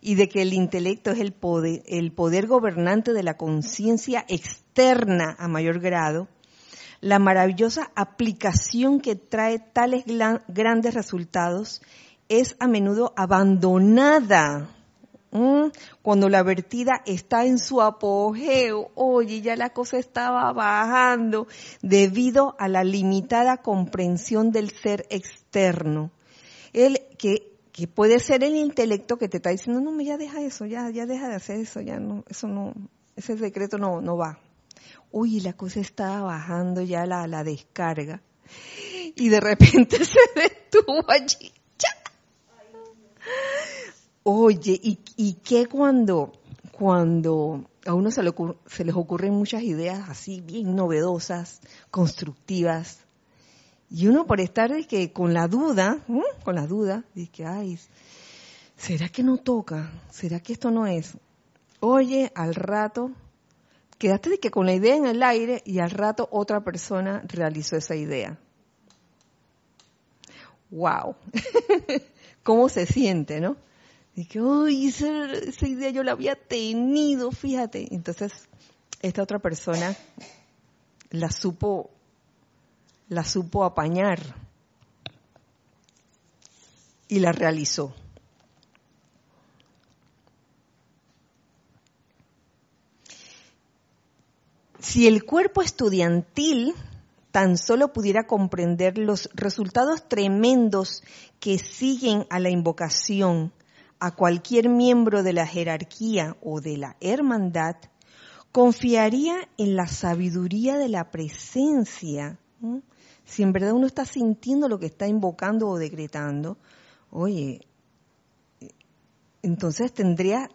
A: y de que el intelecto es el poder, el poder gobernante de la conciencia externa a mayor grado, la maravillosa aplicación que trae tales grandes resultados es a menudo abandonada cuando la vertida está en su apogeo. Oye, ya la cosa estaba bajando debido a la limitada comprensión del ser externo. El que que puede ser el intelecto que te está diciendo, no, ya deja eso, ya, ya deja de hacer eso, ya no, eso no, ese decreto no, no va. Uy, la cosa está bajando ya la, la descarga. Y de repente se detuvo allí. Oye, ¿y, y qué cuando, cuando a uno se, le les ocurren muchas ideas así bien novedosas, constructivas, y uno por estar de que con la duda, con la duda, dice que, ay, ¿será que no toca? ¿Será que esto no es? Oye, al rato, quedaste de que con la idea en el aire y al rato otra persona realizó esa idea. ¡Wow! ¿Cómo se siente, no? Que, uy, esa, esa idea yo la había tenido, fíjate. Entonces, esta otra persona la supo la supo apañar y la realizó. Si el cuerpo estudiantil tan solo pudiera comprender los resultados tremendos que siguen a la invocación a cualquier miembro de la jerarquía o de la hermandad, confiaría en la sabiduría de la presencia. Si en verdad uno está sintiendo lo que está invocando o decretando, oye, entonces tendría,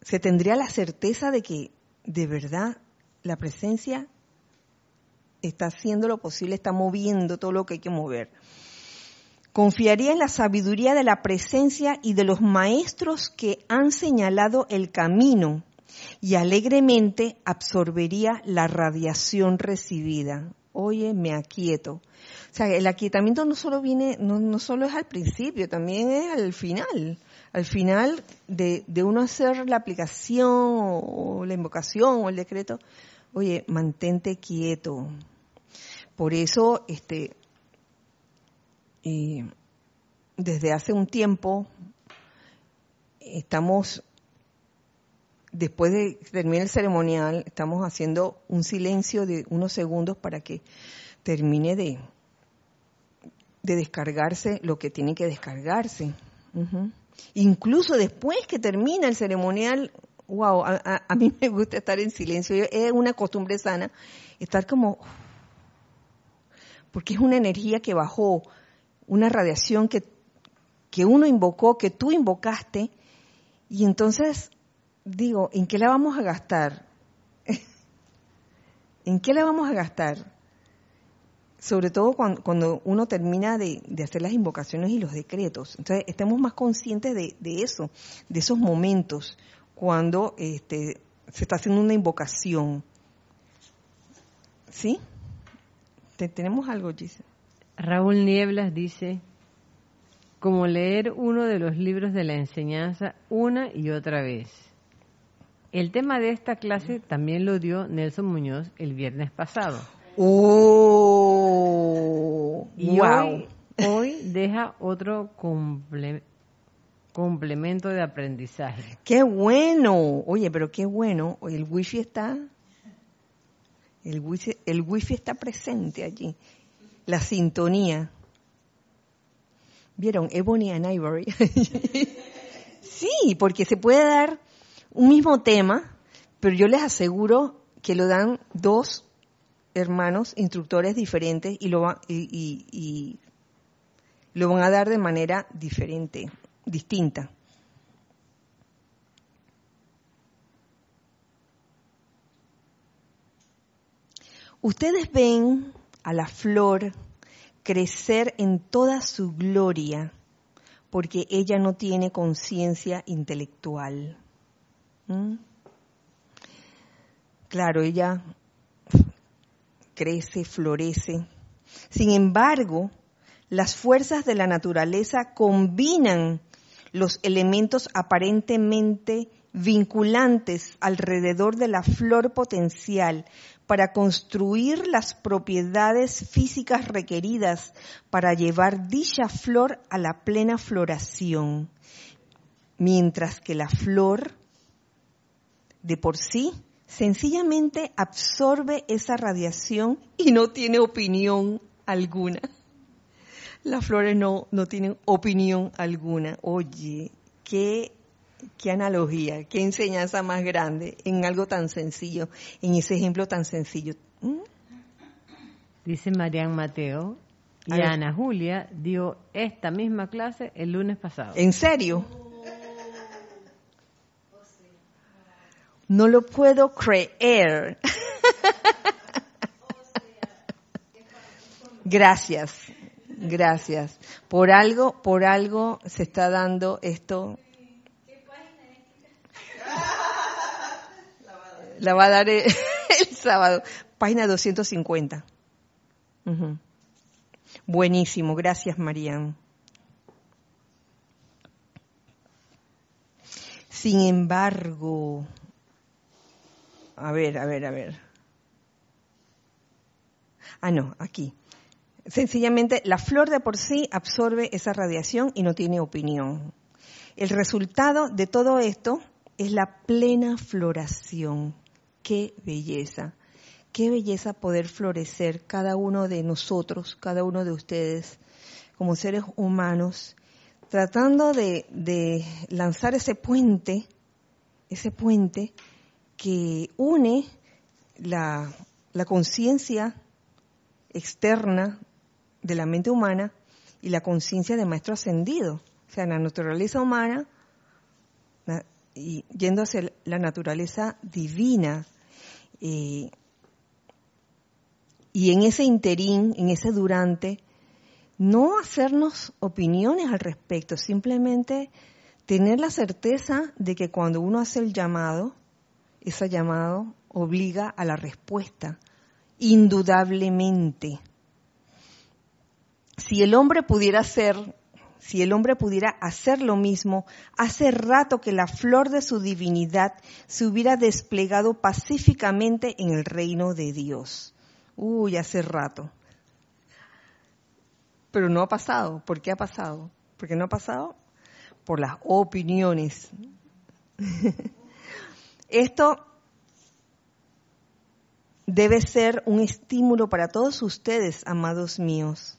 A: se tendría la certeza de que de verdad la presencia está haciendo lo posible, está moviendo todo lo que hay que mover. Confiaría en la sabiduría de la presencia y de los maestros que han señalado el camino y alegremente absorbería la radiación recibida. Oye, me aquieto. O sea, el aquietamiento no solo viene, no, no solo es al principio, también es al final. Al final de, de uno hacer la aplicación o la invocación o el decreto, oye, mantente quieto. Por eso, este, y desde hace un tiempo estamos, después de terminar el ceremonial, estamos haciendo un silencio de unos segundos para que termine de, de descargarse lo que tiene que descargarse. Incluso después que termina el ceremonial, wow, a, a, mí me gusta estar en silencio, es una costumbre sana, estar como, porque es una energía que bajó, una radiación que, que uno invocó, que tú invocaste, y entonces digo, ¿en qué la vamos a gastar? ¿En qué la vamos a gastar? Sobre todo cuando, cuando uno termina de, de, hacer las invocaciones y los decretos. Entonces, estemos más conscientes de, de eso, de esos momentos, cuando este, se está haciendo una invocación. ¿Sí? ¿Tenemos algo, Giselle?
B: Raúl Nieblas dice, como leer uno de los libros de la enseñanza una y otra vez. El tema de esta clase también lo dio Nelson Muñoz el viernes pasado.
A: ¡Oh!
B: Y
A: wow.
B: hoy, hoy deja otro comple complemento de aprendizaje.
A: ¡Qué bueno! Oye, pero qué bueno. El wifi está... El wifi, el wifi está presente allí la sintonía. ¿Vieron? Ebony and Ivory. sí, porque se puede dar un mismo tema, pero yo les aseguro que lo dan dos hermanos instructores diferentes y lo, y, y lo van a dar de manera diferente, distinta. Ustedes ven a la flor crecer en toda su gloria, porque ella no tiene conciencia intelectual. ¿Mm? Claro, ella crece, florece. Sin embargo, las fuerzas de la naturaleza combinan los elementos aparentemente vinculantes alrededor de la flor potencial para construir las propiedades físicas requeridas para llevar dicha flor a la plena floración, mientras que la flor de por sí sencillamente absorbe esa radiación y no tiene opinión alguna. Las flores no, no tienen opinión alguna. Oye, qué qué analogía, qué enseñanza más grande en algo tan sencillo, en ese ejemplo tan sencillo. ¿Mm?
B: Dice Marian Mateo y Ana Julia dio esta misma clase el lunes pasado.
A: ¿En serio? No lo puedo creer. Gracias, gracias. Por algo, por algo se está dando esto La va a dar el, sábado. Página 250. Uh -huh. Buenísimo, gracias Marian. Sin embargo, a ver, a ver, a ver. Ah, no, aquí. Sencillamente, la flor de por sí absorbe esa radiación y no tiene opinión. El resultado de todo esto es la plena floración qué belleza. qué belleza poder florecer cada uno de nosotros, cada uno de ustedes, como seres humanos, tratando de, lanzar ese puente, ese puente que une la, la conciencia externa de la mente humana y la conciencia de maestro ascendido. O sea, la naturaleza humana y yendo hacia la naturaleza divina. Eh, y en ese interín, en ese durante, no hacernos opiniones al respecto, simplemente tener la certeza de que cuando uno hace el llamado, ese llamado obliga a la respuesta, indudablemente. Si el hombre pudiera ser, si el hombre pudiera hacer lo mismo, hace rato que la flor de su divinidad se hubiera desplegado pacíficamente en el reino de Dios. Uy, hace rato. Pero no ha pasado. ¿Por qué ha pasado? ¿Por qué no ha pasado? Por las opiniones. Esto debe ser un estímulo para todos ustedes, amados míos.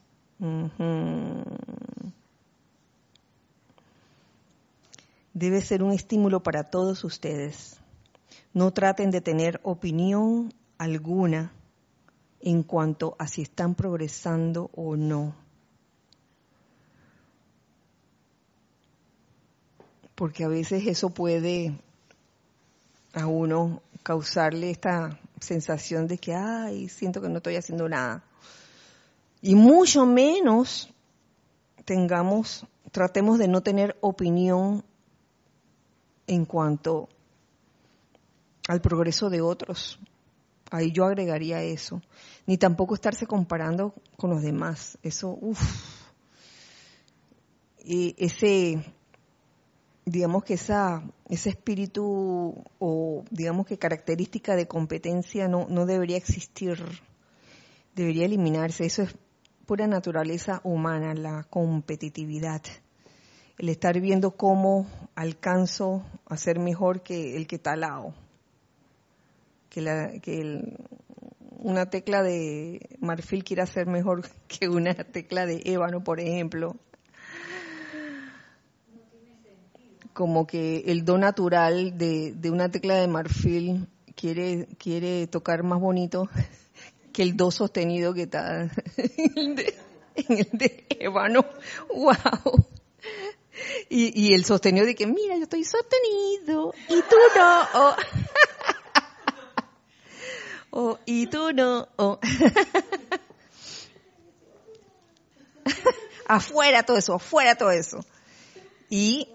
A: Debe ser un estímulo para todos ustedes. No traten de tener opinión alguna en cuanto a si están progresando o no. Porque a veces eso puede a uno causarle esta sensación de que, ay, siento que no estoy haciendo nada. Y mucho menos tengamos, tratemos de no tener opinión en cuanto al progreso de otros. Ahí yo agregaría eso. Ni tampoco estarse comparando con los demás. Eso, uff. Ese, digamos que esa, ese espíritu o digamos que característica de competencia no, no debería existir, debería eliminarse. Eso es pura naturaleza humana, la competitividad. El estar viendo cómo alcanzo a ser mejor que el que está al lado. Que, la, que una tecla de marfil quiera ser mejor que una tecla de ébano, por ejemplo. como que el do natural de, de una tecla de marfil quiere, quiere tocar más bonito que el do sostenido que está en el de, en el de ébano. ¡Wow! Y, y, el sostenido de que, mira, yo estoy sostenido y tú no. Oh. oh y tú no. Oh. afuera todo eso, afuera todo eso. Y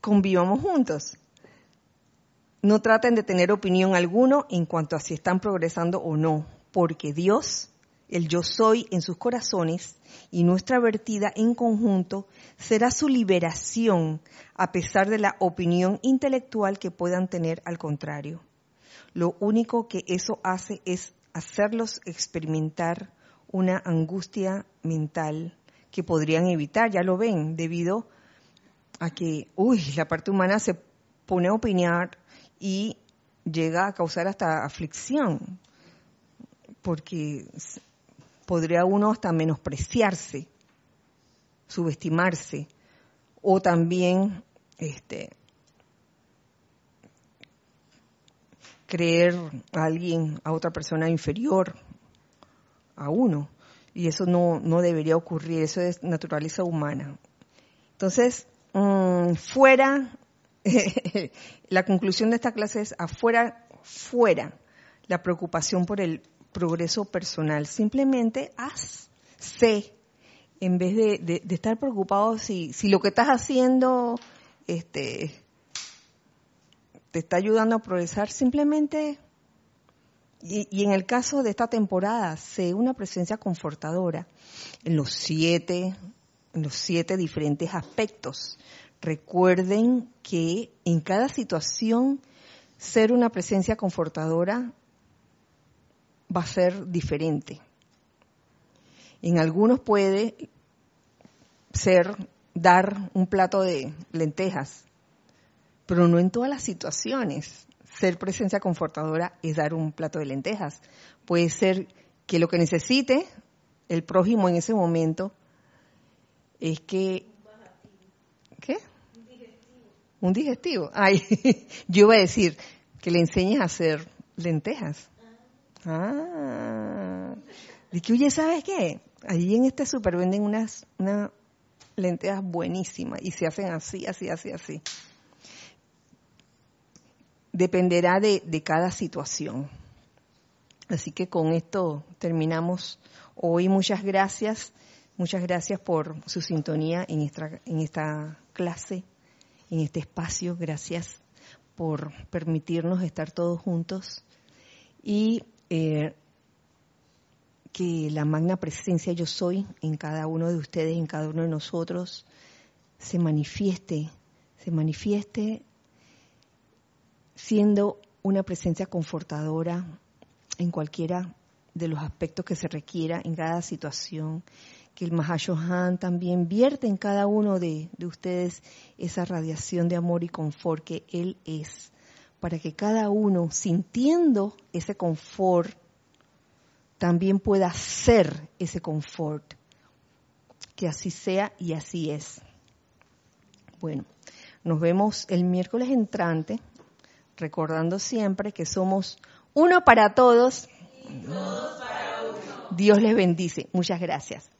A: convivamos juntos. No traten de tener opinión alguno en cuanto a si están progresando o no, porque Dios, el yo soy en sus corazones y nuestra vertida en conjunto será su liberación a pesar de la opinión intelectual que puedan tener al contrario. Lo único que eso hace es hacerlos experimentar una angustia mental que podrían evitar, ya lo ven, debido a que, uy, la parte humana se pone a opinar y llega a causar hasta aflicción, porque podría uno hasta menospreciarse, subestimarse, o también este, creer a alguien, a otra persona inferior a uno. Y eso no, no debería ocurrir, eso es naturaleza humana. Entonces, Mm, fuera, la conclusión de esta clase es afuera, fuera la preocupación por el progreso personal. Simplemente haz, sé, en vez de, estar preocupado si, si lo que estás haciendo este, te está ayudando a progresar, simplemente, y, y, en el caso de esta temporada, sé una presencia confortadora en los siete los siete diferentes aspectos. Recuerden que en cada situación ser una presencia confortadora va a ser diferente. En algunos puede ser dar un plato de lentejas, pero no en todas las situaciones. ser presencia confortadora es dar un plato de lentejas. Puede ser que lo que necesite el prójimo en ese momento es que... ¿Qué? Un digestivo. Ay, yo iba a decir que le enseñes a hacer lentejas. Ah. Dije, oye, ¿sabes qué? Allí en este super venden unas, unas lentejas buenísimas y se hacen así, así, así, así. Dependerá de, de cada situación. Así que con esto terminamos hoy. Muchas gracias. Muchas gracias por su sintonía en esta, en esta clase, en este espacio. Gracias por permitirnos estar todos juntos. Y eh, que la magna presencia yo soy en cada uno de ustedes, en cada uno de nosotros, se manifieste, se manifieste siendo una presencia confortadora en cualquiera de los aspectos que se requiera en cada situación, que el Mahashohan también vierte en cada uno de, de ustedes esa radiación de amor y confort que Él es, para que cada uno, sintiendo ese confort, también pueda ser ese confort. Que así sea y así es. Bueno, nos vemos el miércoles entrante, recordando siempre que somos uno para todos. Dios les bendice. Muchas gracias.